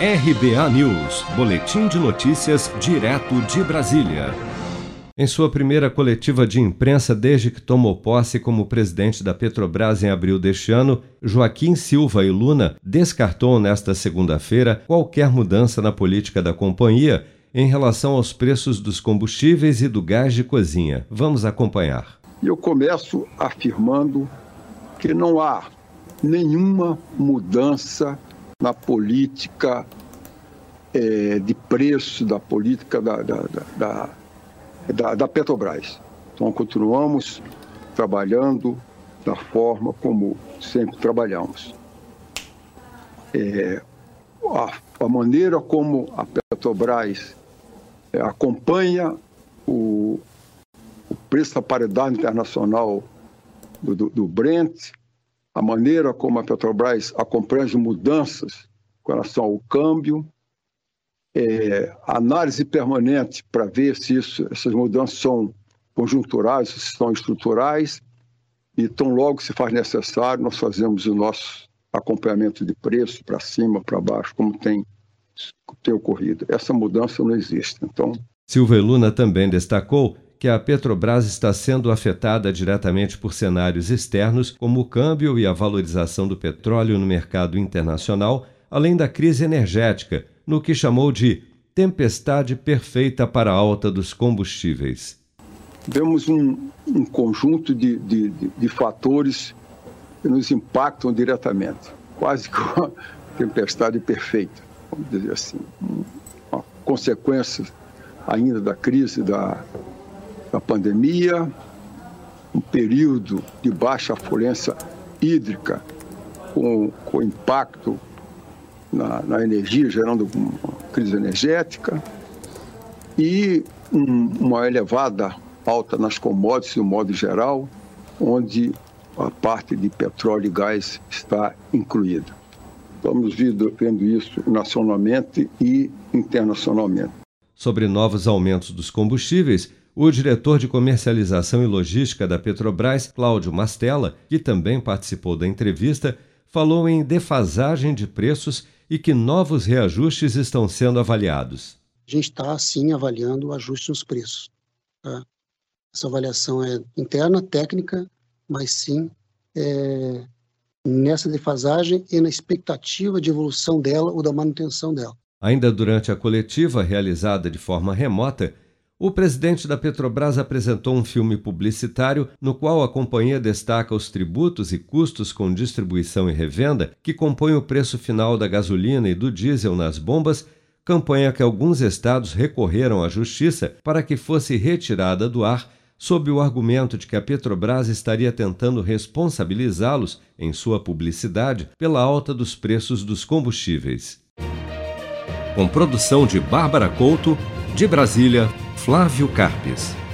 RBA News, Boletim de Notícias, direto de Brasília. Em sua primeira coletiva de imprensa desde que tomou posse como presidente da Petrobras em abril deste ano, Joaquim Silva e Luna descartou nesta segunda-feira qualquer mudança na política da companhia em relação aos preços dos combustíveis e do gás de cozinha. Vamos acompanhar. Eu começo afirmando que não há nenhuma mudança na política é, de preço, da política da, da, da, da, da Petrobras. Então, continuamos trabalhando da forma como sempre trabalhamos. É, a, a, maneira como a Petrobras é, acompanha o, o, preço da paridade internacional do, do, do Brent, a maneira como a Petrobras acompanha as mudanças com relação ao câmbio, é, análise permanente para ver se isso, essas mudanças são conjunturais, se são estruturais, e tão logo se faz necessário, nós fazemos o nosso acompanhamento de preço para cima, para baixo, como tem, tem ocorrido. Essa mudança não existe. Então. Silva Luna também destacou que a Petrobras está sendo afetada diretamente por cenários externos, como o câmbio e a valorização do petróleo no mercado internacional, além da crise energética, no que chamou de tempestade perfeita para a alta dos combustíveis. Vemos um, um conjunto de, de, de, fatores que nos impactam diretamente, quase que uma tempestade perfeita, vamos dizer assim. Uma consequência ainda da crise da da pandemia, um período de baixa afluência hídrica, com, com impacto na, na energia, gerando uma crise energética, e um, uma elevada alta nas commodities, no modo geral, onde a parte de petróleo e gás está incluída. Estamos vendo isso nacionalmente e internacionalmente. Sobre novos aumentos dos combustíveis, o diretor de comercialização e logística da Petrobras, Cláudio Mastella, que também participou da entrevista, falou em defasagem de preços e que novos reajustes estão sendo avaliados. A gente está, sim, avaliando o ajuste nos preços. Tá? Essa avaliação é interna, técnica, mas sim é, nessa defasagem e na expectativa de evolução dela ou da manutenção dela. Ainda durante a coletiva realizada de forma remota, o presidente da Petrobras apresentou um filme publicitário no qual a companhia destaca os tributos e custos com distribuição e revenda que compõem o preço final da gasolina e do diesel nas bombas, campanha que alguns estados recorreram à justiça para que fosse retirada do ar sob o argumento de que a Petrobras estaria tentando responsabilizá-los, em sua publicidade, pela alta dos preços dos combustíveis. Com produção de Bárbara Couto, de Brasília, Flávio Carpes.